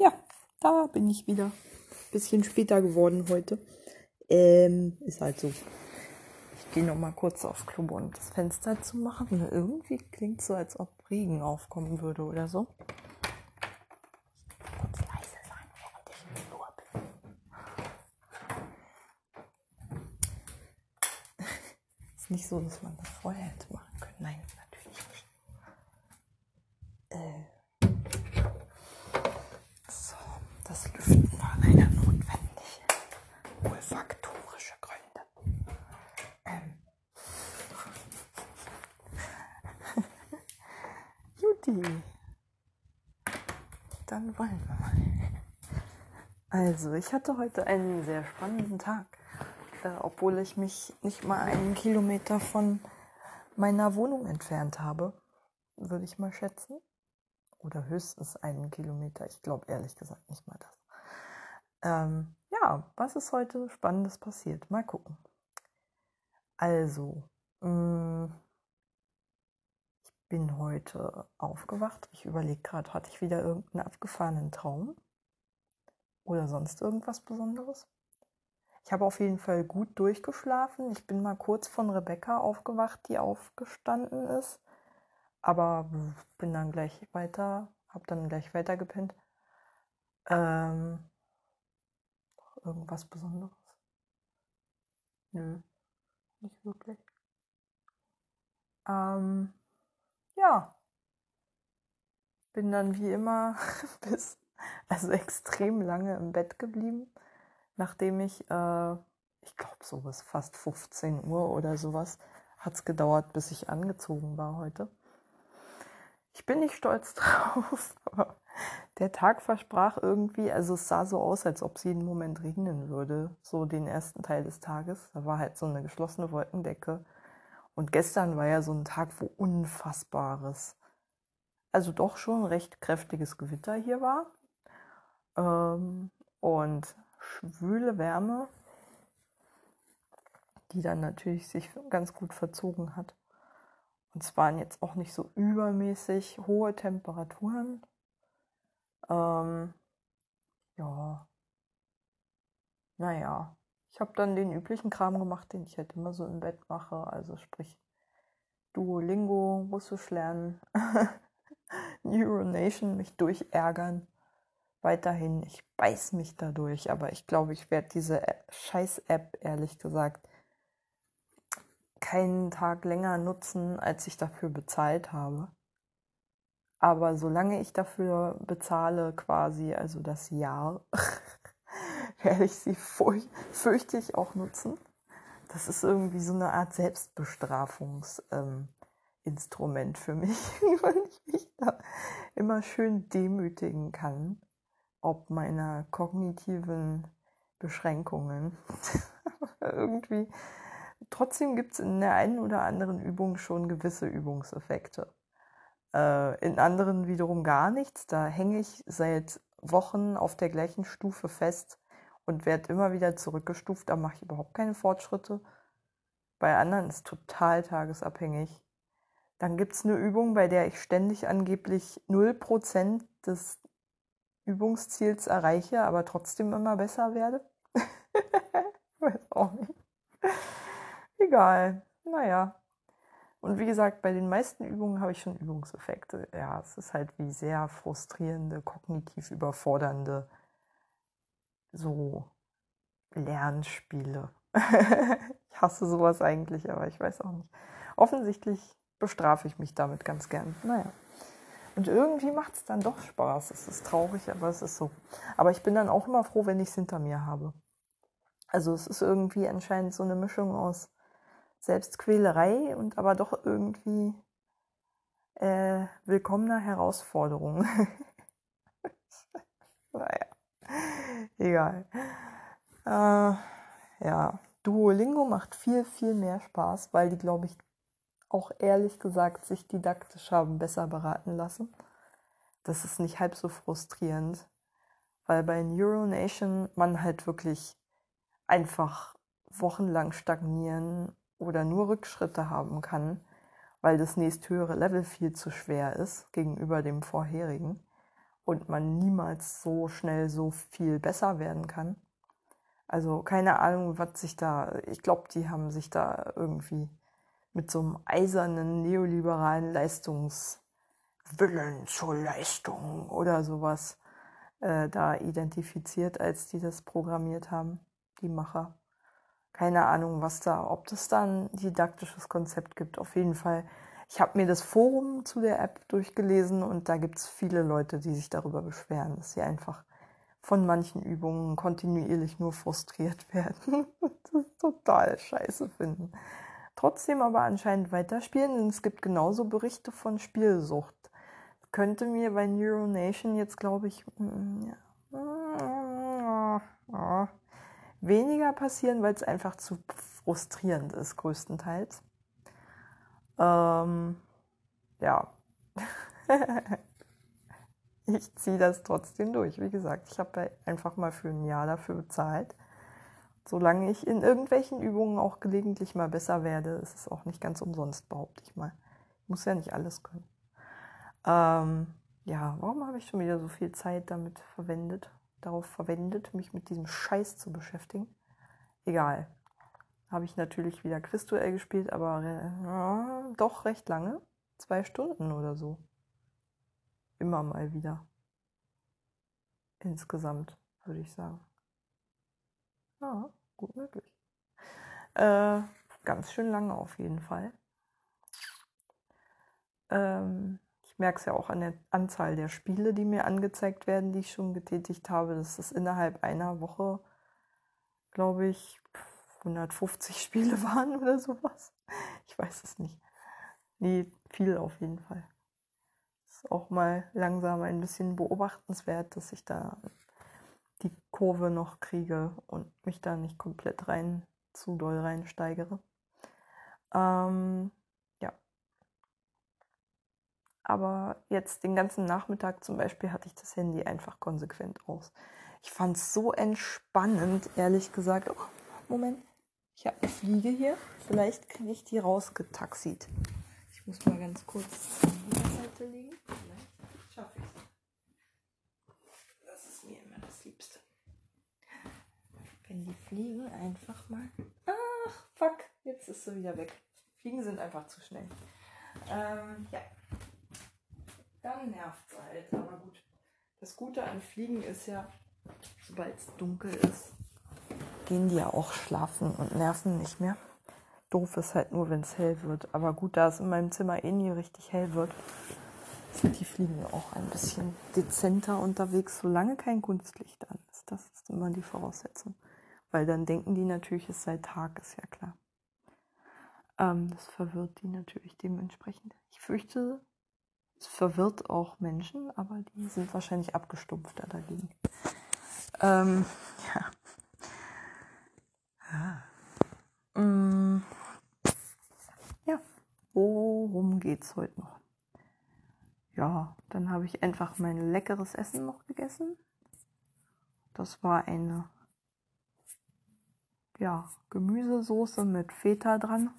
Ja, da bin ich wieder. Bisschen später geworden heute. Ähm, ist halt so. Ich gehe noch mal kurz aufs Klo, um das Fenster zu machen. Irgendwie klingt so, als ob Regen aufkommen würde oder so. Nicht so, dass man das vorher hätte machen können. Nein, natürlich nicht. Äh. So, das Lüften war leider notwendig. Olfaktorische Gründe. Ähm. Juti. Dann wollen wir mal. Also, ich hatte heute einen sehr spannenden Tag, äh, obwohl ich mich nicht mal einen Kilometer von meiner Wohnung entfernt habe, würde ich mal schätzen. Oder höchstens einen Kilometer. Ich glaube ehrlich gesagt nicht mal das. Ähm, ja, was ist heute Spannendes passiert? Mal gucken. Also, mh, ich bin heute aufgewacht. Ich überlege gerade, hatte ich wieder irgendeinen abgefahrenen Traum? Oder sonst irgendwas Besonderes? Ich habe auf jeden Fall gut durchgeschlafen. Ich bin mal kurz von Rebecca aufgewacht, die aufgestanden ist. Aber bin dann gleich weiter, habe dann gleich weiter gepennt. Ähm, irgendwas Besonderes? Nö, nicht wirklich. Ähm, ja, bin dann wie immer bis, also extrem lange im Bett geblieben, nachdem ich, äh, ich glaube so bis fast 15 Uhr oder sowas, hat es gedauert, bis ich angezogen war heute. Ich bin nicht stolz drauf, aber der Tag versprach irgendwie, also es sah so aus, als ob es jeden Moment regnen würde, so den ersten Teil des Tages. Da war halt so eine geschlossene Wolkendecke. Und gestern war ja so ein Tag, wo unfassbares, also doch schon recht kräftiges Gewitter hier war. Ähm, und schwüle Wärme, die dann natürlich sich ganz gut verzogen hat. Und es waren jetzt auch nicht so übermäßig hohe Temperaturen. Ähm, ja. Naja. Ich habe dann den üblichen Kram gemacht, den ich halt immer so im Bett mache. Also sprich Duolingo, Russisch lernen, Neuronation, mich durchärgern. Weiterhin, ich beiß mich dadurch, aber ich glaube, ich werde diese Scheiß-App, ehrlich gesagt, keinen Tag länger nutzen, als ich dafür bezahlt habe. Aber solange ich dafür bezahle, quasi, also das Jahr, werde ich sie fürchtig auch nutzen. Das ist irgendwie so eine Art Selbstbestrafungsinstrument ähm, für mich, weil ich mich da immer schön demütigen kann, ob meiner kognitiven Beschränkungen. irgendwie trotzdem gibt es in der einen oder anderen Übung schon gewisse Übungseffekte. Äh, in anderen wiederum gar nichts. Da hänge ich seit Wochen auf der gleichen Stufe fest und werde immer wieder zurückgestuft. Da mache ich überhaupt keine Fortschritte. Bei anderen ist total tagesabhängig. Dann gibt es eine Übung, bei der ich ständig angeblich 0% des Übungsziels erreiche, aber trotzdem immer besser werde. Weiß auch nicht. Egal. Naja. Und wie gesagt, bei den meisten Übungen habe ich schon Übungseffekte. Ja, es ist halt wie sehr frustrierende, kognitiv überfordernde so Lernspiele. ich hasse sowas eigentlich, aber ich weiß auch nicht. Offensichtlich bestrafe ich mich damit ganz gern. Naja. Und irgendwie macht es dann doch Spaß. Es ist traurig, aber es ist so. Aber ich bin dann auch immer froh, wenn ich es hinter mir habe. Also es ist irgendwie anscheinend so eine Mischung aus Selbstquälerei und aber doch irgendwie äh, willkommener Herausforderung. naja, egal. Äh, ja, Duolingo macht viel, viel mehr Spaß, weil die, glaube ich, auch ehrlich gesagt sich didaktisch haben besser beraten lassen. Das ist nicht halb so frustrierend, weil bei Neuronation man halt wirklich einfach wochenlang stagnieren oder nur Rückschritte haben kann, weil das nächsthöhere Level viel zu schwer ist gegenüber dem vorherigen. Und man niemals so schnell so viel besser werden kann. Also keine Ahnung, was sich da, ich glaube, die haben sich da irgendwie mit so einem eisernen neoliberalen Leistungswillen zur Leistung oder sowas äh, da identifiziert, als die das programmiert haben, die Macher. Keine Ahnung, was da, ob das da ein didaktisches Konzept gibt. Auf jeden Fall. Ich habe mir das Forum zu der App durchgelesen und da gibt es viele Leute, die sich darüber beschweren, dass sie einfach von manchen Übungen kontinuierlich nur frustriert werden. das total scheiße finden. Trotzdem aber anscheinend weiterspielen, denn es gibt genauso Berichte von Spielsucht. Könnte mir bei Neuronation jetzt, glaube ich, weniger passieren, weil es einfach zu frustrierend ist, größtenteils. Ähm, ja. ich ziehe das trotzdem durch. Wie gesagt, ich habe einfach mal für ein Jahr dafür bezahlt. Solange ich in irgendwelchen Übungen auch gelegentlich mal besser werde, ist es auch nicht ganz umsonst, behaupte ich mal. Ich muss ja nicht alles können. Ähm, ja, warum habe ich schon wieder so viel Zeit damit verwendet, darauf verwendet, mich mit diesem Scheiß zu beschäftigen? Egal. Habe ich natürlich wieder Quizduell gespielt, aber äh, doch recht lange. Zwei Stunden oder so. Immer mal wieder. Insgesamt, würde ich sagen. Ja, gut möglich. Äh, ganz schön lange auf jeden Fall. Ähm, ich merke es ja auch an der Anzahl der Spiele, die mir angezeigt werden, die ich schon getätigt habe, dass es innerhalb einer Woche, glaube ich, 150 Spiele waren oder sowas. Ich weiß es nicht. Nee, viel auf jeden Fall ist auch mal langsam ein bisschen beobachtenswert, dass ich da die Kurve noch kriege und mich da nicht komplett rein zu doll reinsteigere. Ähm, ja. Aber jetzt den ganzen Nachmittag zum Beispiel hatte ich das Handy einfach konsequent aus. Ich fand es so entspannend, ehrlich gesagt. Oh, Moment, ich habe eine Fliege hier. Vielleicht kriege ich die rausgetaxiert. Ich muss mal ganz kurz Seite legen. Vielleicht schaffe ich es. Das ist mir immer das Liebste. Wenn die Fliegen einfach mal. Ach, fuck, jetzt ist sie wieder weg. Fliegen sind einfach zu schnell. Ähm, ja. Dann nervt es halt, aber gut. Das Gute an Fliegen ist ja, sobald es dunkel ist, gehen die ja auch schlafen und nerven nicht mehr. Doof ist halt nur, wenn es hell wird. Aber gut, da es in meinem Zimmer eh nie richtig hell wird, sind die Fliegen auch ein bisschen dezenter unterwegs, solange kein Kunstlicht an ist. Das ist immer die Voraussetzung. Weil dann denken die natürlich, es sei Tag, ist ja klar. Ähm, das verwirrt die natürlich dementsprechend. Ich fürchte, es verwirrt auch Menschen, aber die sind wahrscheinlich abgestumpfter dagegen. Ähm, ja. Ja. Mm. ja. Worum geht's heute noch? ja, dann habe ich einfach mein leckeres Essen noch gegessen. Das war eine ja, Gemüsesoße mit Feta dran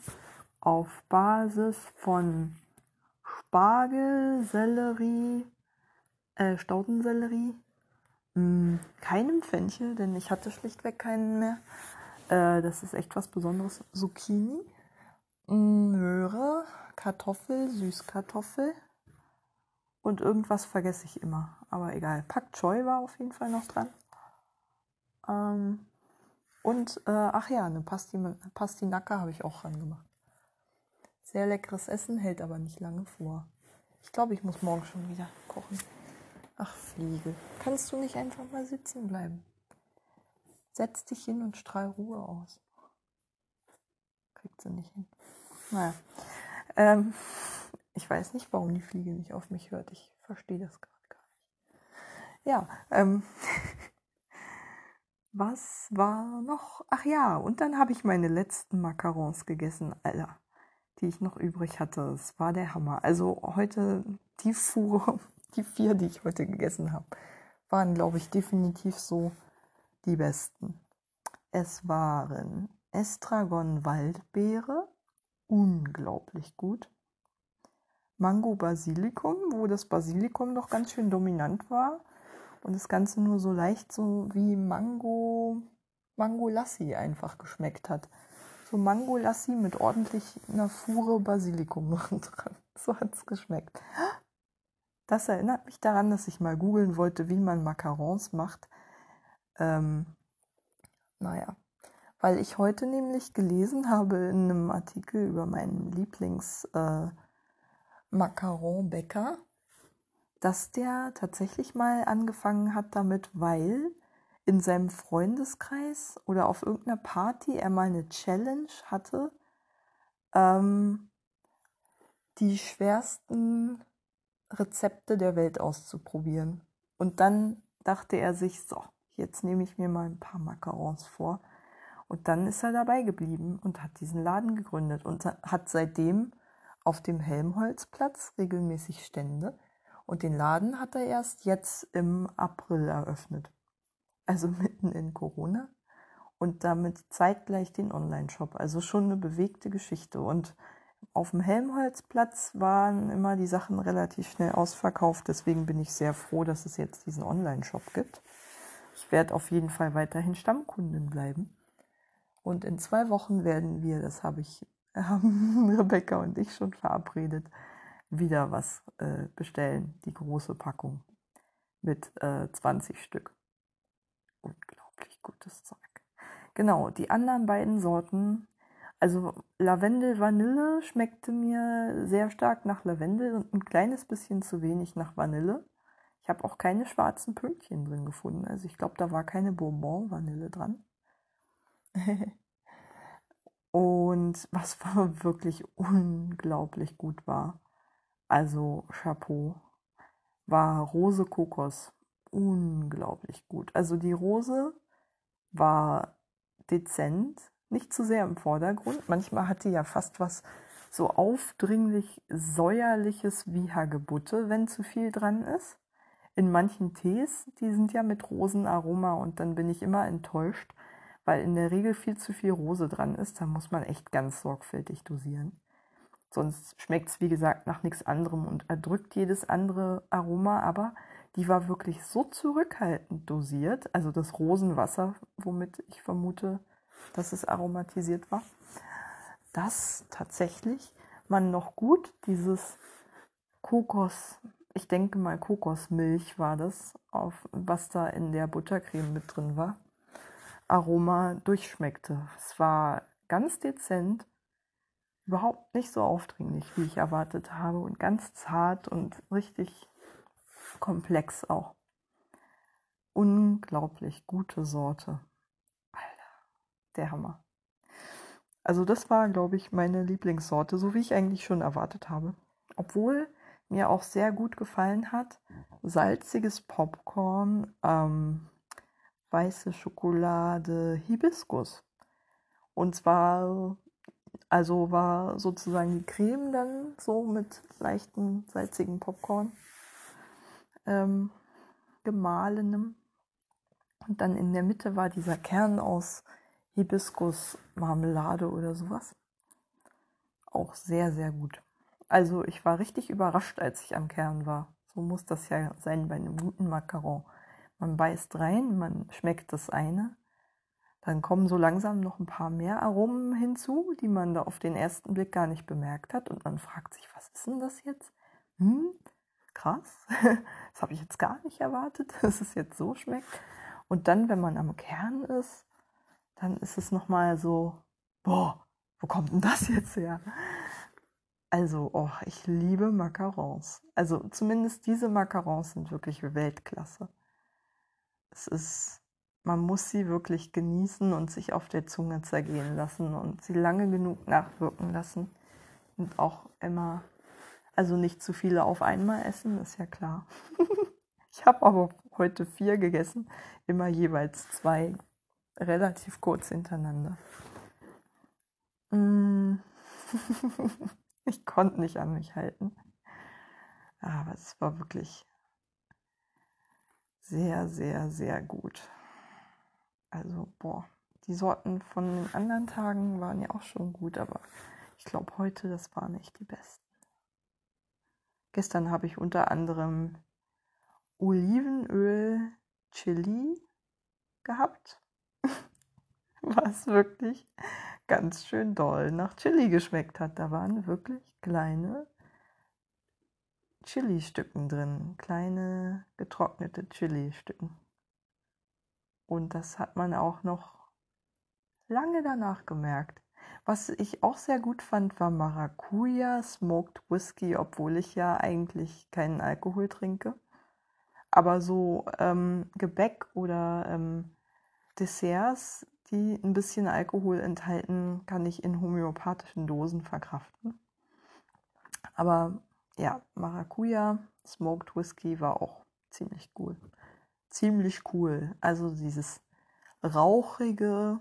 auf Basis von Spargel, Sellerie, äh, Staudensellerie, mh, hm, keinem Fenchel, denn ich hatte schlichtweg keinen mehr. Äh, das ist echt was Besonderes. Zucchini, Möhre, Kartoffel, Süßkartoffel, und irgendwas vergesse ich immer. Aber egal. Pak Choi war auf jeden Fall noch dran. Ähm, und, äh, ach ja, eine Pasti Pastinacke habe ich auch dran gemacht. Sehr leckeres Essen, hält aber nicht lange vor. Ich glaube, ich muss morgen schon wieder kochen. Ach, Fliege. Kannst du nicht einfach mal sitzen bleiben? Setz dich hin und strahl Ruhe aus. Kriegt sie nicht hin. Naja. Ähm, ich weiß nicht, warum die Fliege nicht auf mich hört. Ich verstehe das gerade gar nicht. Ja, ähm, was war noch? Ach ja, und dann habe ich meine letzten Macarons gegessen, Alter, die ich noch übrig hatte. Es war der Hammer. Also heute die Fuhre, die vier, die ich heute gegessen habe, waren, glaube ich, definitiv so die besten. Es waren Estragon Waldbeere, unglaublich gut. Mango Basilikum, wo das Basilikum noch ganz schön dominant war und das Ganze nur so leicht so wie Mango, Mango Lassi einfach geschmeckt hat. So Mango Lassi mit ordentlich einer Fuhre Basilikum dran. So hat es geschmeckt. Das erinnert mich daran, dass ich mal googeln wollte, wie man Macarons macht. Ähm, naja, weil ich heute nämlich gelesen habe in einem Artikel über meinen Lieblings äh, dass der tatsächlich mal angefangen hat damit, weil in seinem Freundeskreis oder auf irgendeiner Party er mal eine Challenge hatte, ähm, die schwersten Rezepte der Welt auszuprobieren. Und dann dachte er sich, so, jetzt nehme ich mir mal ein paar Macarons vor. Und dann ist er dabei geblieben und hat diesen Laden gegründet und hat seitdem auf dem Helmholtzplatz regelmäßig Stände. Und den Laden hat er erst jetzt im April eröffnet. Also mitten in Corona. Und damit zeitgleich den Online-Shop. Also schon eine bewegte Geschichte. Und auf dem Helmholtzplatz waren immer die Sachen relativ schnell ausverkauft. Deswegen bin ich sehr froh, dass es jetzt diesen Online-Shop gibt. Ich werde auf jeden Fall weiterhin Stammkundin bleiben. Und in zwei Wochen werden wir, das habe ich, haben Rebecca und ich schon verabredet, wieder was äh, bestellen. Die große Packung mit äh, 20 Stück. Unglaublich gutes Zeug. Genau, die anderen beiden Sorten also Lavendel Vanille schmeckte mir sehr stark nach Lavendel und ein kleines bisschen zu wenig nach Vanille. Ich habe auch keine schwarzen Pünktchen drin gefunden. Also ich glaube, da war keine Bourbon Vanille dran. und was war wirklich unglaublich gut war, also Chapeau, war Rose Kokos. Unglaublich gut. Also die Rose war dezent, nicht zu sehr im Vordergrund. Manchmal hat die ja fast was so aufdringlich säuerliches wie Hagebutte, wenn zu viel dran ist. In manchen Tees, die sind ja mit Rosenaroma und dann bin ich immer enttäuscht, weil in der Regel viel zu viel Rose dran ist. Da muss man echt ganz sorgfältig dosieren. Sonst schmeckt es, wie gesagt, nach nichts anderem und erdrückt jedes andere Aroma, aber die war wirklich so zurückhaltend dosiert. Also das Rosenwasser, womit ich vermute, dass es aromatisiert war, dass tatsächlich man noch gut dieses Kokos, ich denke mal Kokosmilch war das, auf was da in der Buttercreme mit drin war, Aroma durchschmeckte. Es war ganz dezent, überhaupt nicht so aufdringlich, wie ich erwartet habe und ganz zart und richtig komplex auch. Unglaublich gute Sorte der Hammer. Also das war, glaube ich, meine Lieblingssorte, so wie ich eigentlich schon erwartet habe. Obwohl mir auch sehr gut gefallen hat, salziges Popcorn, ähm, weiße Schokolade, Hibiskus. Und zwar, also war sozusagen die Creme dann so mit leichten salzigen Popcorn ähm, gemahlenem. Und dann in der Mitte war dieser Kern aus Hibiskus-Marmelade oder sowas. Auch sehr, sehr gut. Also ich war richtig überrascht, als ich am Kern war. So muss das ja sein bei einem guten Macaron. Man beißt rein, man schmeckt das eine. Dann kommen so langsam noch ein paar mehr Aromen hinzu, die man da auf den ersten Blick gar nicht bemerkt hat. Und man fragt sich, was ist denn das jetzt? Hm, krass. Das habe ich jetzt gar nicht erwartet, dass es jetzt so schmeckt. Und dann, wenn man am Kern ist, dann ist es nochmal so, boah, wo kommt denn das jetzt her? Also, oh, ich liebe Macarons. Also zumindest diese Macarons sind wirklich Weltklasse. Es ist, man muss sie wirklich genießen und sich auf der Zunge zergehen lassen und sie lange genug nachwirken lassen. Und auch immer, also nicht zu viele auf einmal essen, ist ja klar. ich habe aber heute vier gegessen, immer jeweils zwei relativ kurz hintereinander. Mm. ich konnte nicht an mich halten. Aber es war wirklich sehr, sehr, sehr gut. Also, boah, die Sorten von den anderen Tagen waren ja auch schon gut, aber ich glaube heute, das waren nicht die besten. Gestern habe ich unter anderem Olivenöl Chili gehabt. Was wirklich ganz schön doll nach Chili geschmeckt hat. Da waren wirklich kleine Chili-Stücken drin, kleine getrocknete Chili-Stücken. Und das hat man auch noch lange danach gemerkt. Was ich auch sehr gut fand, war Maracuja Smoked Whisky, obwohl ich ja eigentlich keinen Alkohol trinke. Aber so ähm, Gebäck oder ähm, Desserts, die ein bisschen Alkohol enthalten, kann ich in homöopathischen Dosen verkraften. Aber ja, Maracuja Smoked Whisky war auch ziemlich cool. Ziemlich cool. Also dieses rauchige,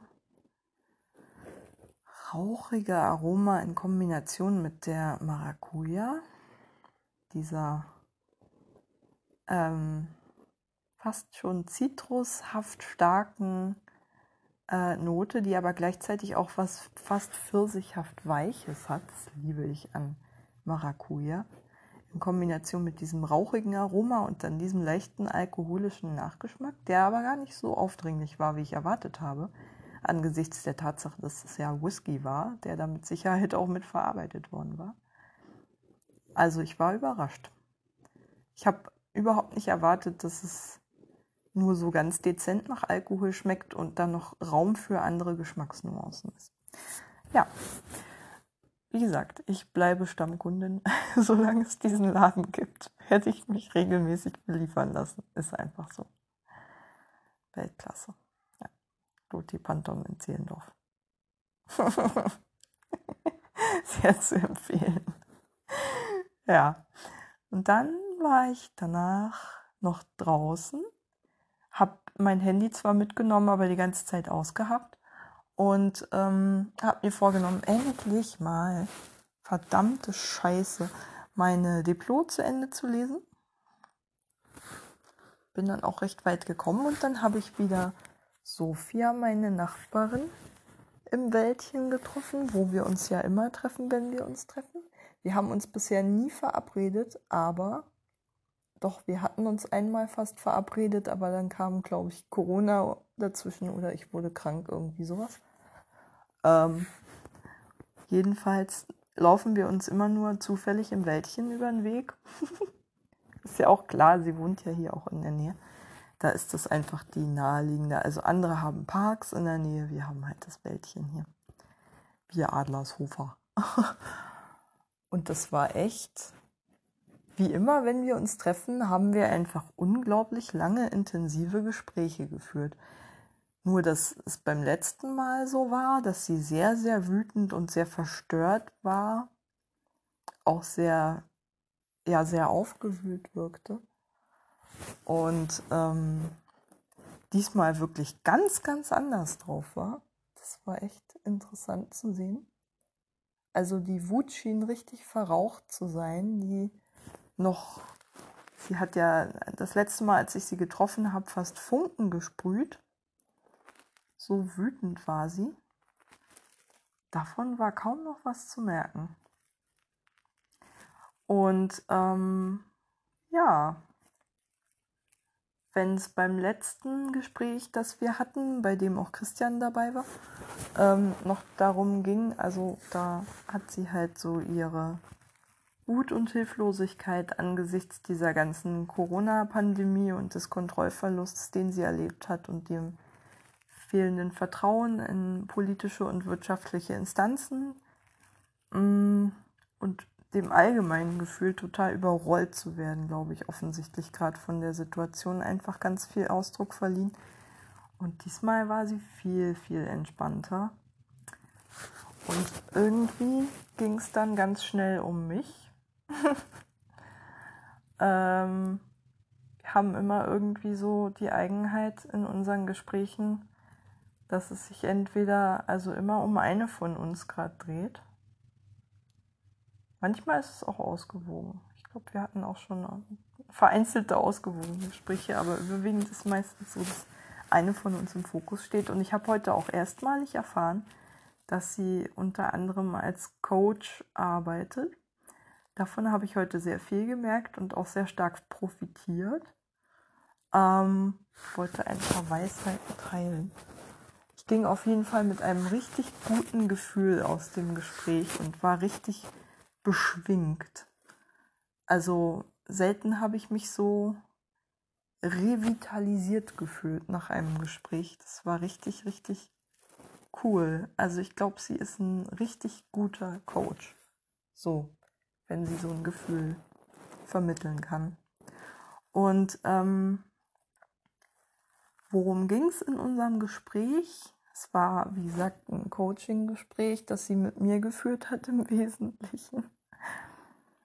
rauchige Aroma in Kombination mit der Maracuja, dieser ähm, fast schon zitrushaft starken äh, Note, die aber gleichzeitig auch was fast pfirsichhaft Weiches hat. Das liebe ich an Maracuja. In Kombination mit diesem rauchigen Aroma und dann diesem leichten alkoholischen Nachgeschmack, der aber gar nicht so aufdringlich war, wie ich erwartet habe angesichts der Tatsache, dass es ja Whisky war, der da mit Sicherheit auch mit verarbeitet worden war. Also ich war überrascht. Ich habe überhaupt nicht erwartet, dass es nur so ganz dezent nach Alkohol schmeckt und dann noch Raum für andere Geschmacksnuancen ist. Ja, wie gesagt, ich bleibe Stammkundin, solange es diesen Laden gibt. Hätte ich mich regelmäßig beliefern lassen. Ist einfach so. Weltklasse. Lotti Panton in Zehlendorf. Sehr zu empfehlen. Ja, und dann war ich danach noch draußen, habe mein Handy zwar mitgenommen, aber die ganze Zeit ausgehabt und ähm, habe mir vorgenommen, endlich mal verdammte Scheiße meine Diplom zu Ende zu lesen. Bin dann auch recht weit gekommen und dann habe ich wieder Sophia, meine Nachbarin, im Wäldchen getroffen, wo wir uns ja immer treffen, wenn wir uns treffen. Wir haben uns bisher nie verabredet, aber doch, wir hatten uns einmal fast verabredet, aber dann kam, glaube ich, Corona dazwischen oder ich wurde krank, irgendwie sowas. Ähm, jedenfalls laufen wir uns immer nur zufällig im Wäldchen über den Weg. Ist ja auch klar, sie wohnt ja hier auch in der Nähe da ist das einfach die naheliegende. Also andere haben Parks in der Nähe, wir haben halt das Wäldchen hier. Wir Adlershofer. Und das war echt, wie immer, wenn wir uns treffen, haben wir einfach unglaublich lange intensive Gespräche geführt. Nur, dass es beim letzten Mal so war, dass sie sehr, sehr wütend und sehr verstört war, auch sehr, ja, sehr aufgewühlt wirkte und ähm, diesmal wirklich ganz, ganz anders drauf war. Das war echt interessant zu sehen. Also die Wut schien richtig verraucht zu sein, die noch, sie hat ja das letzte Mal, als ich sie getroffen habe, fast Funken gesprüht. So wütend war sie. Davon war kaum noch was zu merken. Und ähm, ja, wenn es beim letzten Gespräch, das wir hatten, bei dem auch Christian dabei war, ähm, noch darum ging, also da hat sie halt so ihre Wut und Hilflosigkeit angesichts dieser ganzen Corona-Pandemie und des Kontrollverlusts, den sie erlebt hat und dem fehlenden Vertrauen in politische und wirtschaftliche Instanzen mm, und dem allgemeinen Gefühl, total überrollt zu werden, glaube ich, offensichtlich gerade von der Situation einfach ganz viel Ausdruck verliehen. Und diesmal war sie viel, viel entspannter. Und irgendwie ging es dann ganz schnell um mich. ähm, haben immer irgendwie so die Eigenheit in unseren Gesprächen, dass es sich entweder, also immer um eine von uns gerade dreht Manchmal ist es auch ausgewogen. Ich glaube, wir hatten auch schon vereinzelte ausgewogene Gespräche, aber überwiegend ist meistens so, dass eine von uns im Fokus steht. Und ich habe heute auch erstmalig erfahren, dass sie unter anderem als Coach arbeitet. Davon habe ich heute sehr viel gemerkt und auch sehr stark profitiert. Ähm, wollte ein paar Weisheiten teilen. Ich ging auf jeden Fall mit einem richtig guten Gefühl aus dem Gespräch und war richtig beschwingt. Also selten habe ich mich so revitalisiert gefühlt nach einem Gespräch. Das war richtig, richtig cool. Also ich glaube, sie ist ein richtig guter Coach. So, wenn sie so ein Gefühl vermitteln kann. Und ähm, worum ging es in unserem Gespräch? Es war, wie gesagt, ein Coaching-Gespräch, das sie mit mir geführt hat im Wesentlichen.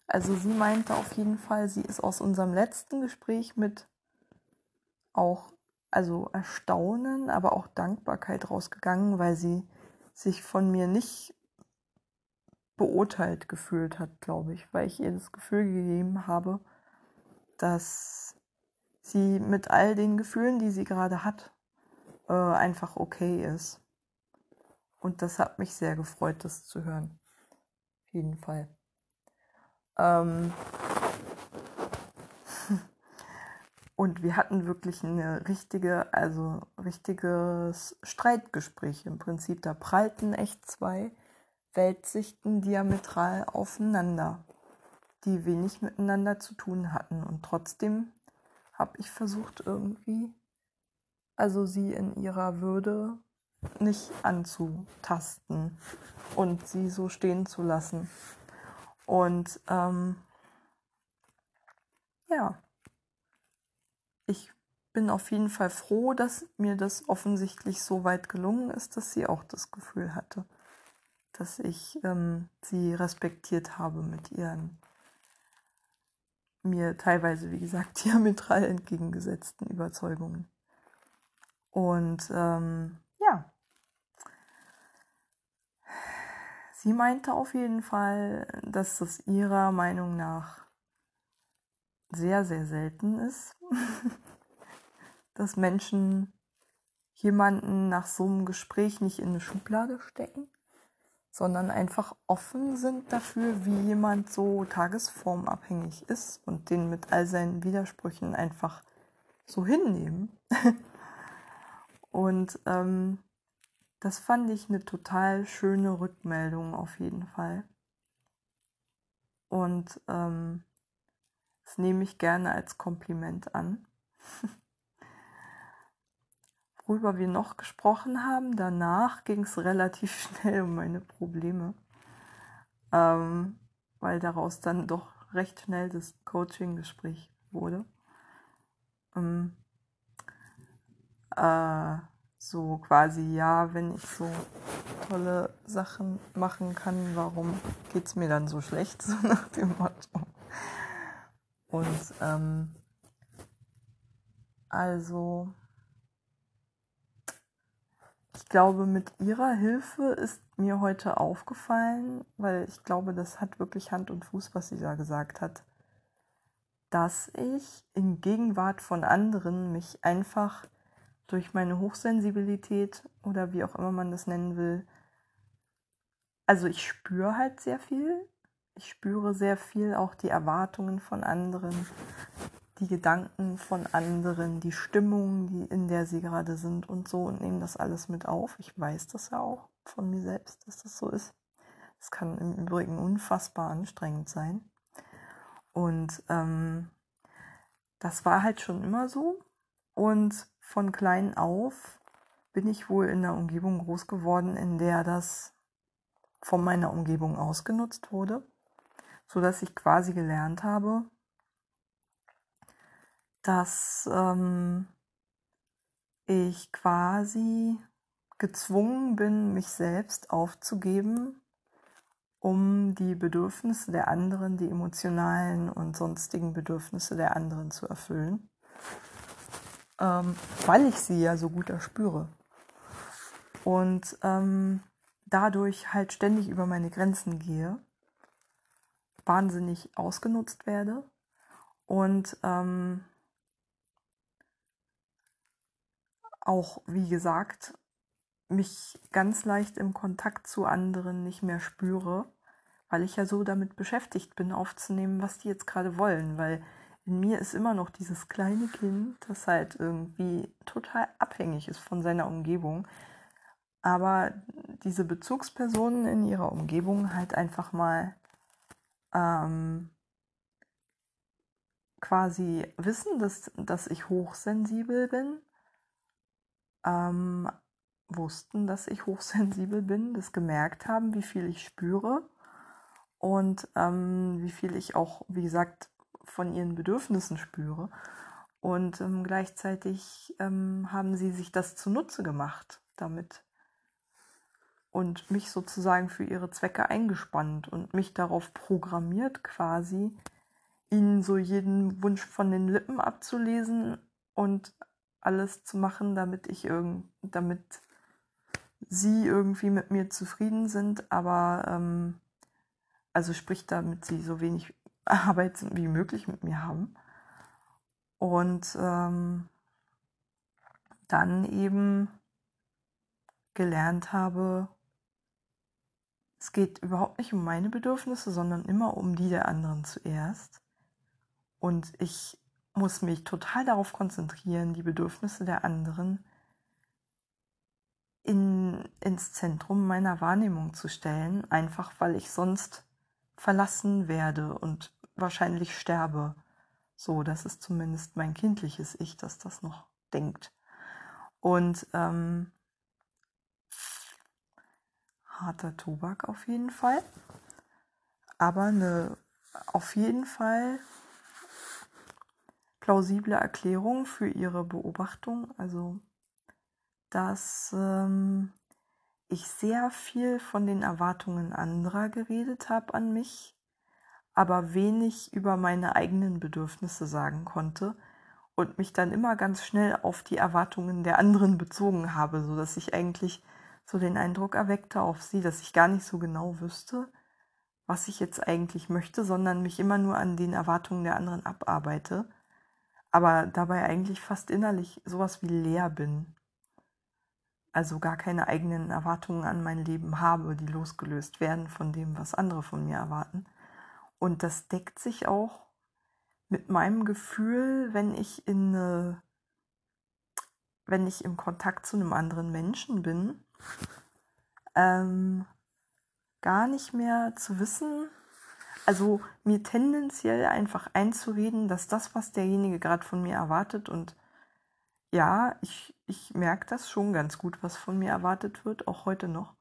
Also sie meinte auf jeden Fall, sie ist aus unserem letzten Gespräch mit auch, also Erstaunen, aber auch Dankbarkeit rausgegangen, weil sie sich von mir nicht beurteilt gefühlt hat, glaube ich, weil ich ihr das Gefühl gegeben habe, dass sie mit all den Gefühlen, die sie gerade hat, äh, einfach okay ist. Und das hat mich sehr gefreut, das zu hören. Auf jeden Fall. Ähm und wir hatten wirklich eine richtige, also richtiges Streitgespräch im Prinzip. Da prallten echt zwei Weltsichten diametral aufeinander, die wenig miteinander zu tun hatten. Und trotzdem habe ich versucht irgendwie, also sie in ihrer Würde nicht anzutasten und sie so stehen zu lassen. Und ähm, ja, ich bin auf jeden Fall froh, dass mir das offensichtlich so weit gelungen ist, dass sie auch das Gefühl hatte, dass ich ähm, sie respektiert habe mit ihren mir teilweise, wie gesagt, diametral entgegengesetzten Überzeugungen. Und ähm, ja, sie meinte auf jeden Fall, dass das ihrer Meinung nach sehr, sehr selten ist, dass Menschen jemanden nach so einem Gespräch nicht in eine Schublade stecken, sondern einfach offen sind dafür, wie jemand so tagesformabhängig ist und den mit all seinen Widersprüchen einfach so hinnehmen. und ähm, das fand ich eine total schöne Rückmeldung auf jeden Fall. Und ähm, das nehme ich gerne als Kompliment an. worüber wir noch gesprochen haben. Danach ging es relativ schnell um meine Probleme, ähm, weil daraus dann doch recht schnell das Coaching-Gespräch wurde. Ähm, äh, so quasi, ja, wenn ich so tolle Sachen machen kann, warum geht es mir dann so schlecht, so nach dem Motto. Und ähm, also ich glaube, mit ihrer Hilfe ist mir heute aufgefallen, weil ich glaube, das hat wirklich Hand und Fuß, was sie da gesagt hat, dass ich in Gegenwart von anderen mich einfach durch meine Hochsensibilität oder wie auch immer man das nennen will, also ich spüre halt sehr viel. Ich spüre sehr viel auch die Erwartungen von anderen die Gedanken von anderen, die Stimmung, die in der sie gerade sind und so und nehmen das alles mit auf. Ich weiß das ja auch von mir selbst, dass das so ist. Es kann im Übrigen unfassbar anstrengend sein. Und ähm, das war halt schon immer so. Und von klein auf bin ich wohl in einer Umgebung groß geworden, in der das von meiner Umgebung ausgenutzt wurde, so dass ich quasi gelernt habe, dass ähm, ich quasi gezwungen bin, mich selbst aufzugeben, um die Bedürfnisse der anderen, die emotionalen und sonstigen Bedürfnisse der anderen zu erfüllen, ähm, weil ich sie ja so gut erspüre. Und ähm, dadurch halt ständig über meine Grenzen gehe, wahnsinnig ausgenutzt werde und ähm, auch, wie gesagt, mich ganz leicht im Kontakt zu anderen nicht mehr spüre, weil ich ja so damit beschäftigt bin, aufzunehmen, was die jetzt gerade wollen, weil in mir ist immer noch dieses kleine Kind, das halt irgendwie total abhängig ist von seiner Umgebung, aber diese Bezugspersonen in ihrer Umgebung halt einfach mal ähm, quasi wissen, dass, dass ich hochsensibel bin, ähm, wussten, dass ich hochsensibel bin, das gemerkt haben, wie viel ich spüre und ähm, wie viel ich auch, wie gesagt, von ihren Bedürfnissen spüre. Und ähm, gleichzeitig ähm, haben sie sich das zunutze gemacht damit und mich sozusagen für ihre Zwecke eingespannt und mich darauf programmiert quasi, ihnen so jeden Wunsch von den Lippen abzulesen und alles zu machen, damit ich irgend, damit sie irgendwie mit mir zufrieden sind, aber ähm, also sprich, damit sie so wenig Arbeit wie möglich mit mir haben. Und ähm, dann eben gelernt habe, es geht überhaupt nicht um meine Bedürfnisse, sondern immer um die der anderen zuerst. Und ich muss mich total darauf konzentrieren, die Bedürfnisse der anderen in, ins Zentrum meiner Wahrnehmung zu stellen, einfach weil ich sonst verlassen werde und wahrscheinlich sterbe. So, das ist zumindest mein kindliches Ich, das das noch denkt. Und ähm, harter Tobak auf jeden Fall. Aber eine auf jeden Fall plausible Erklärung für ihre Beobachtung. Also, dass ähm, ich sehr viel von den Erwartungen anderer geredet habe an mich, aber wenig über meine eigenen Bedürfnisse sagen konnte und mich dann immer ganz schnell auf die Erwartungen der anderen bezogen habe, so dass ich eigentlich so den Eindruck erweckte auf sie, dass ich gar nicht so genau wüsste, was ich jetzt eigentlich möchte, sondern mich immer nur an den Erwartungen der anderen abarbeite, aber dabei eigentlich fast innerlich sowas wie leer bin. Also gar keine eigenen Erwartungen an mein Leben habe, die losgelöst werden von dem, was andere von mir erwarten. Und das deckt sich auch mit meinem Gefühl, wenn ich in wenn ich im Kontakt zu einem anderen Menschen bin ähm, gar nicht mehr zu wissen, also mir tendenziell einfach einzureden, dass das, was derjenige gerade von mir erwartet und ja, ich, ich merke das schon ganz gut, was von mir erwartet wird, auch heute noch,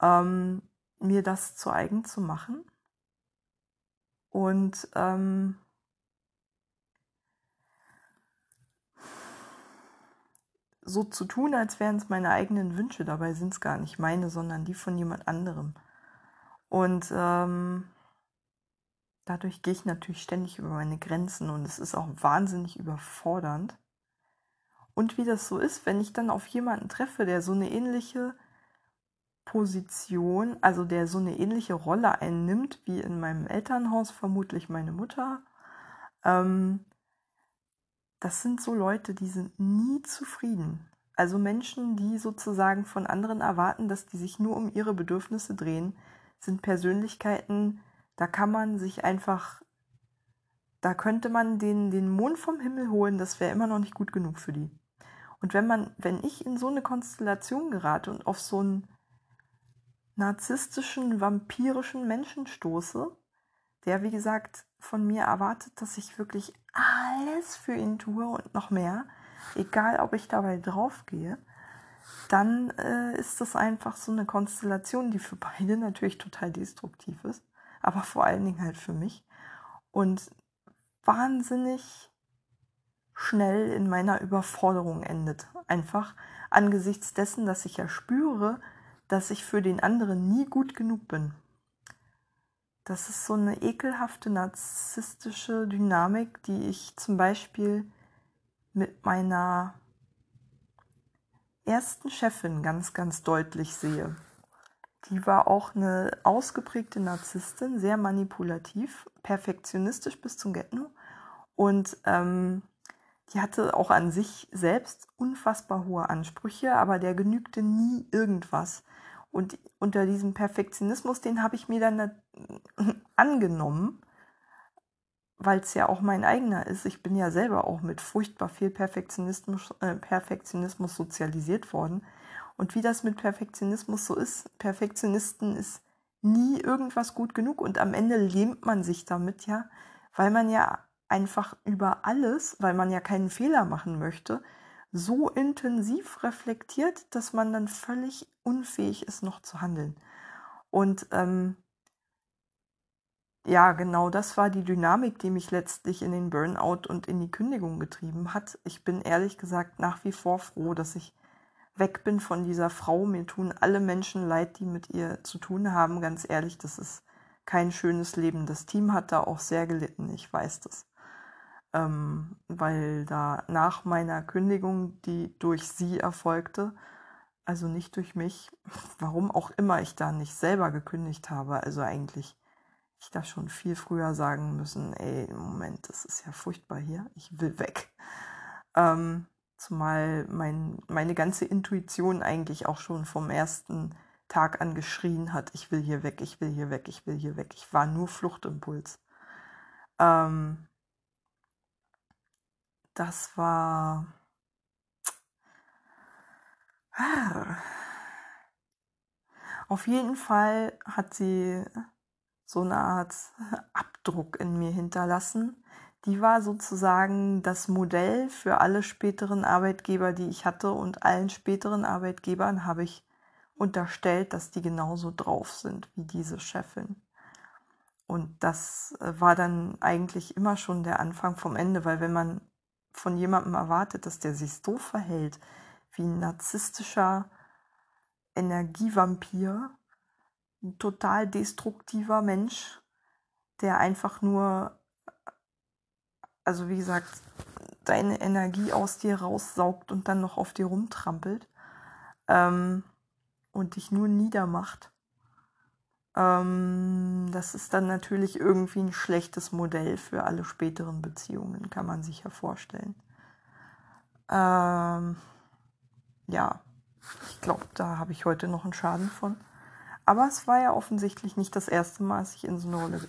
ähm, mir das zu eigen zu machen und ähm, so zu tun, als wären es meine eigenen Wünsche. Dabei sind es gar nicht meine, sondern die von jemand anderem. Und ähm, dadurch gehe ich natürlich ständig über meine Grenzen und es ist auch wahnsinnig überfordernd. Und wie das so ist, wenn ich dann auf jemanden treffe, der so eine ähnliche Position, also der so eine ähnliche Rolle einnimmt wie in meinem Elternhaus vermutlich meine Mutter, ähm, das sind so Leute, die sind nie zufrieden. Also Menschen, die sozusagen von anderen erwarten, dass die sich nur um ihre Bedürfnisse drehen, sind Persönlichkeiten, da kann man sich einfach, da könnte man den, den Mond vom Himmel holen, das wäre immer noch nicht gut genug für die. Und wenn man, wenn ich in so eine Konstellation gerate und auf so einen narzisstischen, vampirischen Menschen stoße, der, wie gesagt, von mir erwartet, dass ich wirklich alles für ihn tue und noch mehr, egal ob ich dabei draufgehe, dann äh, ist das einfach so eine Konstellation, die für beide natürlich total destruktiv ist, aber vor allen Dingen halt für mich und wahnsinnig schnell in meiner Überforderung endet. Einfach angesichts dessen, dass ich ja spüre, dass ich für den anderen nie gut genug bin. Das ist so eine ekelhafte narzisstische Dynamik, die ich zum Beispiel mit meiner ersten Chefin ganz, ganz deutlich sehe. Die war auch eine ausgeprägte Narzisstin, sehr manipulativ, perfektionistisch bis zum Getno. Und ähm, die hatte auch an sich selbst unfassbar hohe Ansprüche, aber der genügte nie irgendwas. Und unter diesem Perfektionismus, den habe ich mir dann angenommen, weil es ja auch mein eigener ist. Ich bin ja selber auch mit furchtbar viel Perfektionismus, äh, Perfektionismus sozialisiert worden. Und wie das mit Perfektionismus so ist, Perfektionisten ist nie irgendwas gut genug und am Ende lähmt man sich damit ja, weil man ja einfach über alles, weil man ja keinen Fehler machen möchte, so intensiv reflektiert, dass man dann völlig unfähig ist, noch zu handeln. Und ähm, ja, genau das war die Dynamik, die mich letztlich in den Burnout und in die Kündigung getrieben hat. Ich bin ehrlich gesagt nach wie vor froh, dass ich weg bin von dieser Frau. Mir tun alle Menschen leid, die mit ihr zu tun haben. Ganz ehrlich, das ist kein schönes Leben. Das Team hat da auch sehr gelitten, ich weiß das. Ähm, weil da nach meiner Kündigung, die durch sie erfolgte, also nicht durch mich, warum auch immer ich da nicht selber gekündigt habe, also eigentlich ich da schon viel früher sagen müssen, ey, Moment, das ist ja furchtbar hier, ich will weg. Ähm, Zumal mein, meine ganze Intuition eigentlich auch schon vom ersten Tag an geschrien hat, ich will hier weg, ich will hier weg, ich will hier weg. Ich war nur Fluchtimpuls. Ähm, das war... Auf jeden Fall hat sie so eine Art Abdruck in mir hinterlassen, die war sozusagen das Modell für alle späteren Arbeitgeber, die ich hatte. Und allen späteren Arbeitgebern habe ich unterstellt, dass die genauso drauf sind wie diese Chefin. Und das äh, war dann eigentlich immer schon der Anfang vom Ende, weil wenn man von jemandem erwartet, dass der sich so verhält wie ein narzisstischer Energievampir, ein total destruktiver Mensch, der einfach nur also wie gesagt, deine Energie aus dir raussaugt und dann noch auf dir rumtrampelt ähm, und dich nur niedermacht. Ähm, das ist dann natürlich irgendwie ein schlechtes Modell für alle späteren Beziehungen, kann man sich ja vorstellen. Ähm, ja, ich glaube, da habe ich heute noch einen Schaden von. Aber es war ja offensichtlich nicht das erste Mal, dass ich in so eine Rolle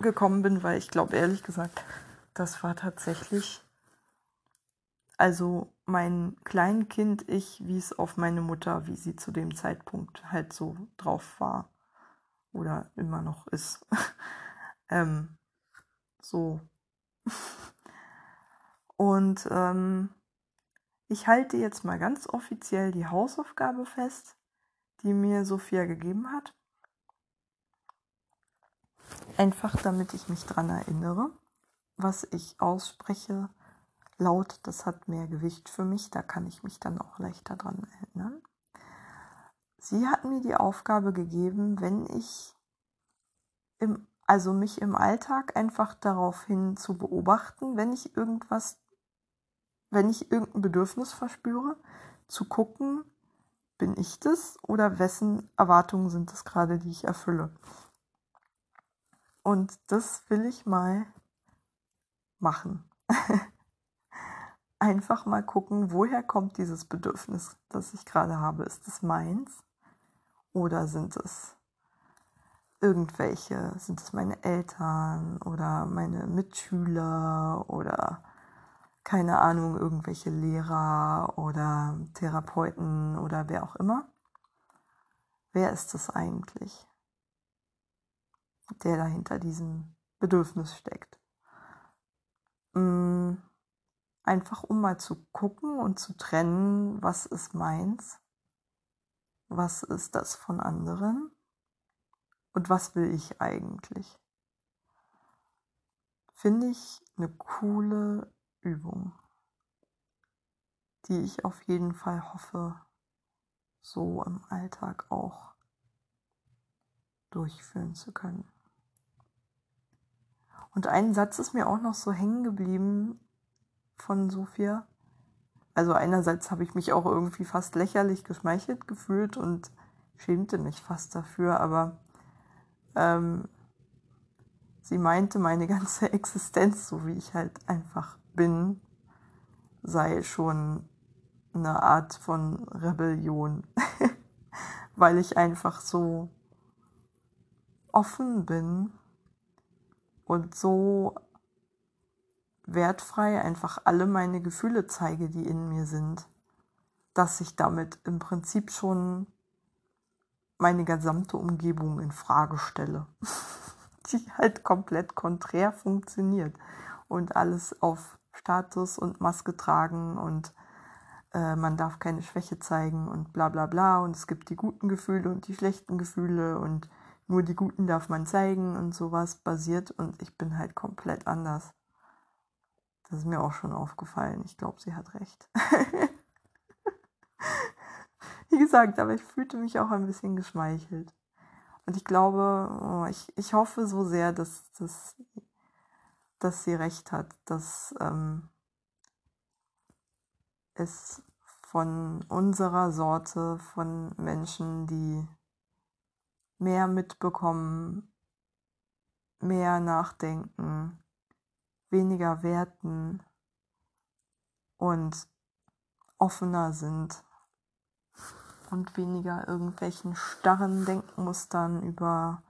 gekommen bin, weil ich glaube ehrlich gesagt, das war tatsächlich, also mein Kleinkind, ich wies auf meine Mutter, wie sie zu dem Zeitpunkt halt so drauf war oder immer noch ist. ähm, so. Und ähm, ich halte jetzt mal ganz offiziell die Hausaufgabe fest, die mir Sophia gegeben hat. Einfach damit ich mich dran erinnere was ich ausspreche, laut, das hat mehr Gewicht für mich, da kann ich mich dann auch leichter dran erinnern. Sie hat mir die Aufgabe gegeben, wenn ich im, also mich im Alltag einfach daraufhin zu beobachten, wenn ich irgendwas, wenn ich irgendein Bedürfnis verspüre, zu gucken, bin ich das oder wessen Erwartungen sind es gerade, die ich erfülle. Und das will ich mal machen. Einfach mal gucken, woher kommt dieses Bedürfnis, das ich gerade habe. Ist es meins? Oder sind es irgendwelche, sind es meine Eltern oder meine Mitschüler oder keine Ahnung, irgendwelche Lehrer oder Therapeuten oder wer auch immer? Wer ist es eigentlich, der dahinter diesem Bedürfnis steckt? Mm, einfach um mal zu gucken und zu trennen, was ist meins, was ist das von anderen und was will ich eigentlich. Finde ich eine coole Übung, die ich auf jeden Fall hoffe, so im Alltag auch durchführen zu können. Und ein Satz ist mir auch noch so hängen geblieben von Sophia. Also einerseits habe ich mich auch irgendwie fast lächerlich geschmeichelt gefühlt und schämte mich fast dafür, aber ähm, sie meinte, meine ganze Existenz, so wie ich halt einfach bin, sei schon eine Art von Rebellion. weil ich einfach so offen bin und so wertfrei einfach alle meine Gefühle zeige, die in mir sind, dass ich damit im Prinzip schon meine gesamte Umgebung in Frage stelle, die halt komplett konträr funktioniert und alles auf Status und Maske tragen und äh, man darf keine Schwäche zeigen und bla bla bla und es gibt die guten Gefühle und die schlechten Gefühle und nur die guten darf man zeigen und sowas basiert und ich bin halt komplett anders. Das ist mir auch schon aufgefallen. Ich glaube, sie hat recht. Wie gesagt, aber ich fühlte mich auch ein bisschen geschmeichelt. Und ich glaube, oh, ich, ich hoffe so sehr, dass, dass, dass sie recht hat, dass ähm, es von unserer Sorte von Menschen, die mehr mitbekommen, mehr nachdenken, weniger werten und offener sind und weniger irgendwelchen starren Denkmustern über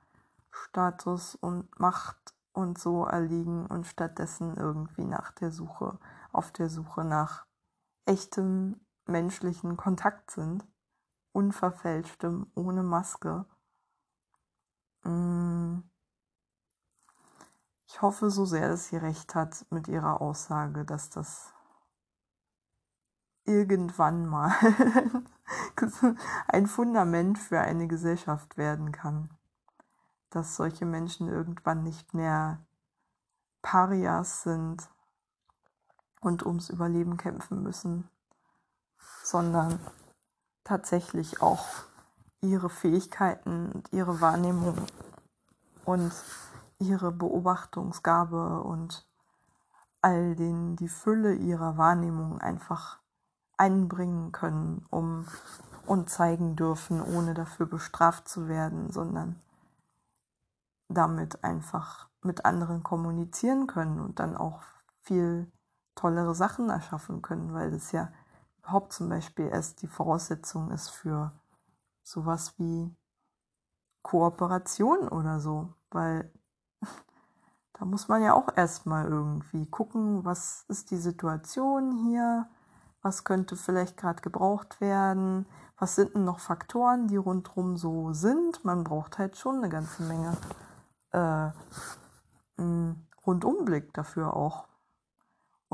Status und Macht und so erliegen und stattdessen irgendwie nach der Suche, auf der Suche nach echtem menschlichen Kontakt sind, unverfälschtem, ohne Maske. Mm. Ich hoffe so sehr, dass sie recht hat mit ihrer Aussage, dass das irgendwann mal ein Fundament für eine Gesellschaft werden kann. Dass solche Menschen irgendwann nicht mehr Parias sind und ums Überleben kämpfen müssen, sondern tatsächlich auch ihre Fähigkeiten und ihre Wahrnehmung und ihre Beobachtungsgabe und all den die Fülle ihrer Wahrnehmung einfach einbringen können, um und zeigen dürfen, ohne dafür bestraft zu werden, sondern damit einfach mit anderen kommunizieren können und dann auch viel tollere Sachen erschaffen können, weil das ja überhaupt zum Beispiel erst die Voraussetzung ist für sowas wie Kooperation oder so, weil da muss man ja auch erstmal irgendwie gucken, was ist die Situation hier, was könnte vielleicht gerade gebraucht werden, was sind denn noch Faktoren, die rundherum so sind. Man braucht halt schon eine ganze Menge äh, Rundumblick dafür auch.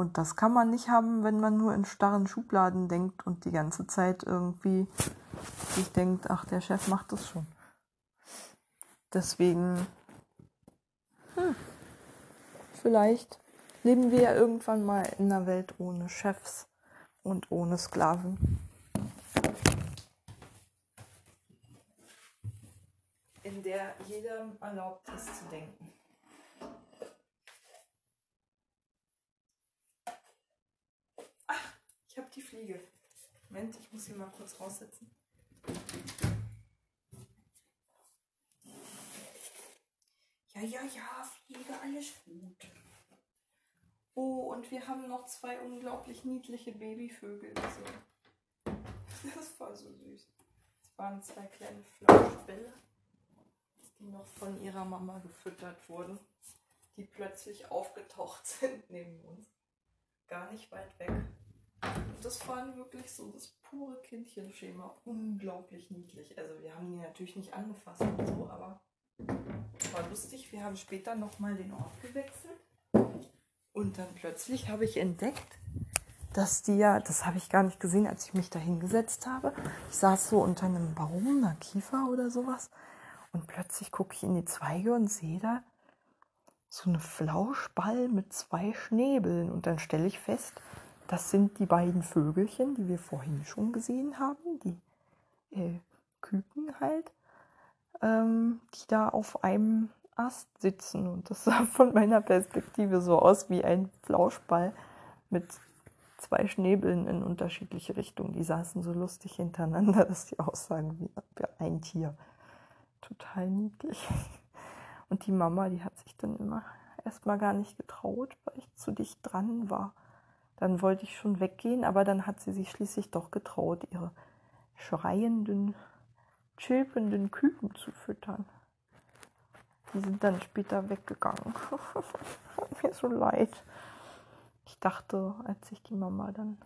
Und das kann man nicht haben, wenn man nur in starren Schubladen denkt und die ganze Zeit irgendwie sich denkt, ach, der Chef macht das schon. Deswegen, hm, vielleicht leben wir ja irgendwann mal in einer Welt ohne Chefs und ohne Sklaven. In der jedem erlaubt ist zu denken. Ach, ich habe die Fliege. Moment, ich muss sie mal kurz raussetzen. Ja, ja, ja, Fliege, alles gut. Oh, und wir haben noch zwei unglaublich niedliche Babyvögel gesehen. Das war so süß. Das waren zwei kleine Flauschbälle, die noch von ihrer Mama gefüttert wurden, die plötzlich aufgetaucht sind neben uns. Gar nicht weit weg. Das waren wirklich so das pure Kindchenschema. Unglaublich niedlich. Also wir haben die natürlich nicht angefasst und so, aber war lustig. Wir haben später nochmal den Ort gewechselt und dann plötzlich habe ich entdeckt, dass die ja, das habe ich gar nicht gesehen, als ich mich da hingesetzt habe. Ich saß so unter einem Baum, einer Kiefer oder sowas. Und plötzlich gucke ich in die Zweige und sehe da so eine Flauschball mit zwei Schnäbeln. Und dann stelle ich fest, das sind die beiden Vögelchen, die wir vorhin schon gesehen haben, die äh, Küken halt, ähm, die da auf einem Ast sitzen und das sah von meiner Perspektive so aus wie ein Flauschball mit zwei Schnäbeln in unterschiedliche Richtungen. Die saßen so lustig hintereinander, dass die aussahen wie ein Tier. Total niedlich. Und die Mama, die hat sich dann immer erstmal gar nicht getraut, weil ich zu dicht dran war. Dann wollte ich schon weggehen, aber dann hat sie sich schließlich doch getraut, ihre schreienden chilpenden Küken zu füttern. Die sind dann später weggegangen. Hat mir so leid. Ich dachte, als sich die Mama dann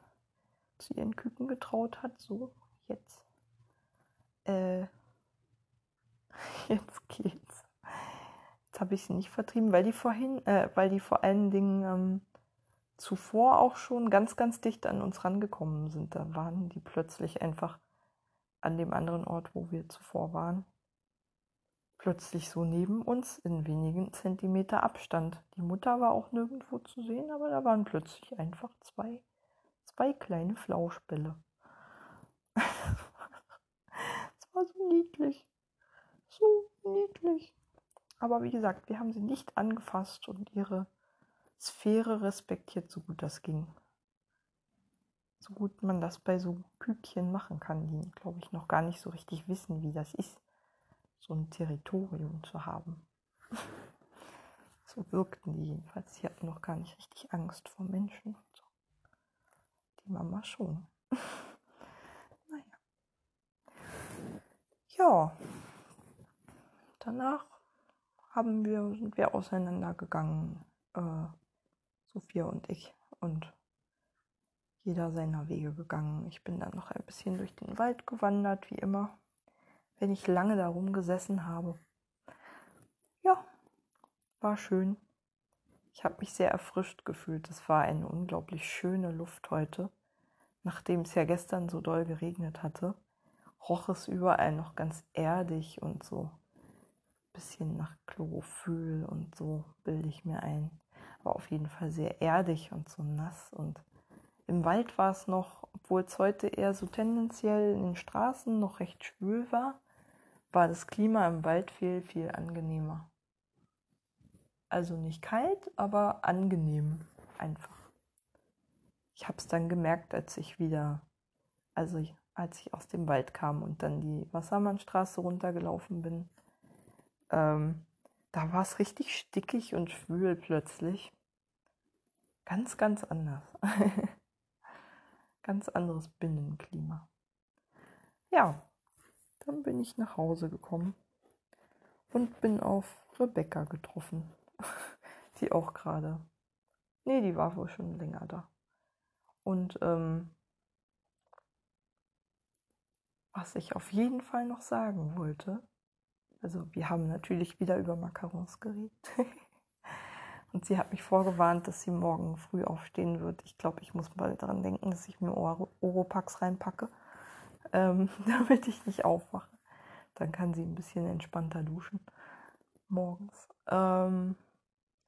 zu ihren Küken getraut hat, so, jetzt. Äh, jetzt geht's. Jetzt habe ich sie nicht vertrieben, weil die vorhin, äh, weil die vor allen Dingen ähm, zuvor auch schon ganz, ganz dicht an uns rangekommen sind. Da waren die plötzlich einfach an dem anderen Ort, wo wir zuvor waren, plötzlich so neben uns in wenigen Zentimeter Abstand. Die Mutter war auch nirgendwo zu sehen, aber da waren plötzlich einfach zwei, zwei kleine Flauschbälle. Es war so niedlich. So niedlich. Aber wie gesagt, wir haben sie nicht angefasst und ihre Sphäre respektiert, so gut das ging. So gut man das bei so Kükchen machen kann, die, glaube ich, noch gar nicht so richtig wissen, wie das ist, so ein Territorium zu haben. so wirkten die jedenfalls. Sie hatten noch gar nicht richtig Angst vor Menschen. So. Die Mama schon. naja. Ja. Danach haben wir, sind wir auseinandergegangen. Äh, Sophia und ich. Und jeder seiner Wege gegangen. Ich bin dann noch ein bisschen durch den Wald gewandert, wie immer, wenn ich lange darum gesessen habe. Ja, war schön. Ich habe mich sehr erfrischt gefühlt. Es war eine unglaublich schöne Luft heute. Nachdem es ja gestern so doll geregnet hatte, roch es überall noch ganz erdig und so ein bisschen nach Chlorophyll und so bilde ich mir ein war auf jeden Fall sehr erdig und so nass. Und im Wald war es noch, obwohl es heute eher so tendenziell in den Straßen noch recht schwül war, war das Klima im Wald viel, viel angenehmer. Also nicht kalt, aber angenehm einfach. Ich habe es dann gemerkt, als ich wieder, also als ich aus dem Wald kam und dann die Wassermannstraße runtergelaufen bin. Ähm, da war es richtig stickig und schwül plötzlich. Ganz, ganz anders. ganz anderes Binnenklima. Ja, dann bin ich nach Hause gekommen und bin auf Rebecca getroffen, die auch gerade, nee, die war wohl schon länger da. Und ähm, was ich auf jeden Fall noch sagen wollte, also wir haben natürlich wieder über Macarons geredet. Und sie hat mich vorgewarnt, dass sie morgen früh aufstehen wird. Ich glaube, ich muss mal daran denken, dass ich mir Oropax reinpacke, ähm, damit ich nicht aufwache. Dann kann sie ein bisschen entspannter duschen morgens. Ähm,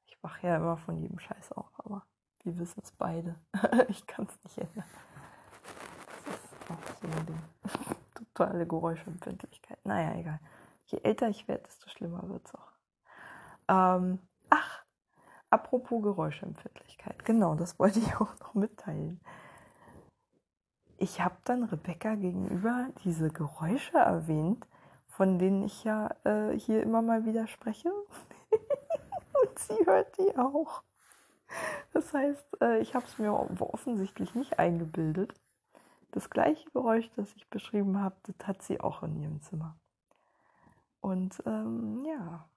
ich wache ja immer von jedem Scheiß auf, aber wir wissen es beide. ich kann es nicht ändern. Das ist auch so ein Ding. Totale Geräuschempfindlichkeit. Naja, egal. Je älter ich werde, desto schlimmer wird es auch. Ähm, ach, Apropos Geräuschempfindlichkeit, genau, das wollte ich auch noch mitteilen. Ich habe dann Rebecca gegenüber diese Geräusche erwähnt, von denen ich ja äh, hier immer mal wieder spreche. Und sie hört die auch. Das heißt, äh, ich habe es mir offensichtlich nicht eingebildet. Das gleiche Geräusch, das ich beschrieben habe, das hat sie auch in ihrem Zimmer. Und ähm, ja,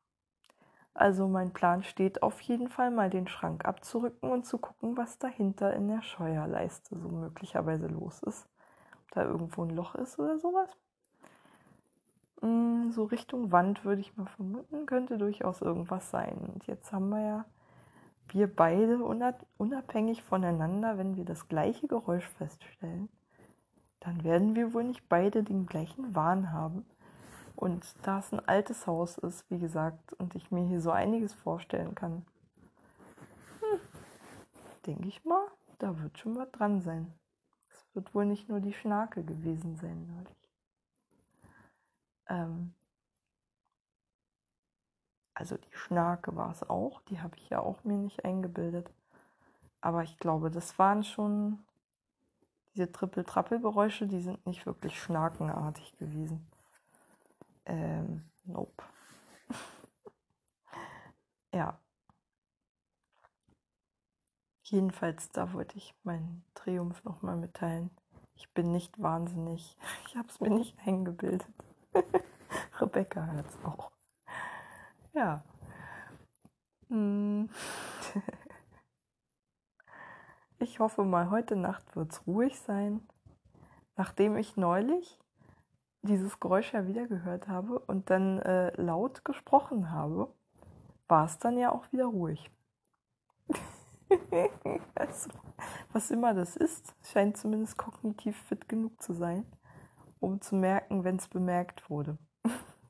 also mein Plan steht auf jeden Fall mal den Schrank abzurücken und zu gucken, was dahinter in der Scheuerleiste so möglicherweise los ist. Ob da irgendwo ein Loch ist oder sowas. Mm, so Richtung Wand würde ich mal vermuten, könnte durchaus irgendwas sein. Und jetzt haben wir ja wir beide unabhängig voneinander, wenn wir das gleiche Geräusch feststellen, dann werden wir wohl nicht beide den gleichen Wahn haben und da es ein altes Haus ist, wie gesagt, und ich mir hier so einiges vorstellen kann, hm, denke ich mal, da wird schon was dran sein. Es wird wohl nicht nur die Schnake gewesen sein neulich. Ähm, also die Schnake war es auch, die habe ich ja auch mir nicht eingebildet. Aber ich glaube, das waren schon diese Trippel-Trappel-Geräusche, die sind nicht wirklich schnakenartig gewesen. Ähm, nope. ja. Jedenfalls, da wollte ich meinen Triumph nochmal mitteilen. Ich bin nicht wahnsinnig. Ich habe es mir nicht eingebildet. Rebecca hört es auch. Ja. Hm. Ich hoffe mal, heute Nacht wird es ruhig sein. Nachdem ich neulich dieses Geräusch ja wieder gehört habe und dann äh, laut gesprochen habe, war es dann ja auch wieder ruhig. also, was immer das ist, scheint zumindest kognitiv fit genug zu sein, um zu merken, wenn es bemerkt wurde.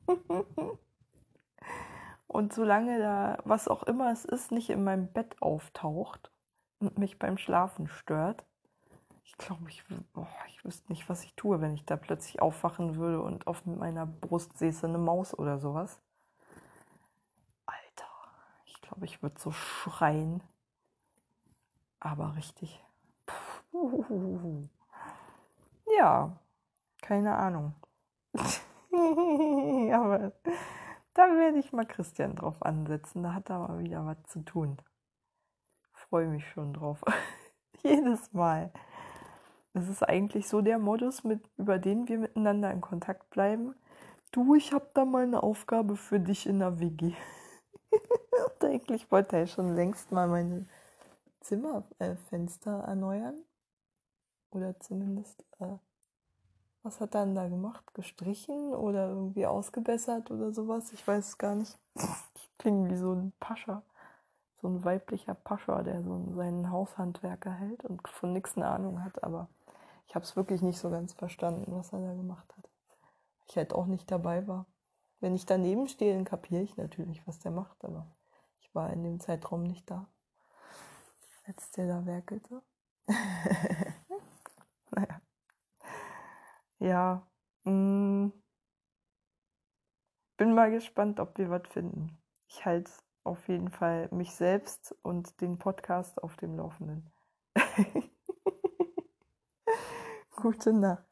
und solange da, was auch immer es ist, nicht in meinem Bett auftaucht, und mich beim Schlafen stört. Ich glaube, ich, ich wüsste nicht, was ich tue, wenn ich da plötzlich aufwachen würde und auf meiner Brust säße eine Maus oder sowas. Alter, ich glaube, ich würde so schreien. Aber richtig. Puh. Ja, keine Ahnung. aber da werde ich mal Christian drauf ansetzen. Da hat er mal wieder was zu tun freue mich schon drauf. Jedes Mal. Das ist eigentlich so der Modus, mit, über den wir miteinander in Kontakt bleiben. Du, ich habe da mal eine Aufgabe für dich in der WG. Und eigentlich wollte er schon längst mal meine Zimmerfenster äh, erneuern. Oder zumindest, äh, was hat er denn da gemacht? Gestrichen oder irgendwie ausgebessert oder sowas? Ich weiß es gar nicht. Ich klinge wie so ein Pascha so ein weiblicher Pascha, der so seinen Haushandwerker hält und von nichts eine Ahnung hat, aber ich habe es wirklich nicht so ganz verstanden, was er da gemacht hat. Ich halt auch nicht dabei war. Wenn ich daneben stehe, dann kapiere ich natürlich, was der macht, aber ich war in dem Zeitraum nicht da, als der da werkelte. naja. Ja. Mh. Mm. Bin mal gespannt, ob wir was finden. Ich halte auf jeden Fall mich selbst und den Podcast auf dem Laufenden. Gute Nacht.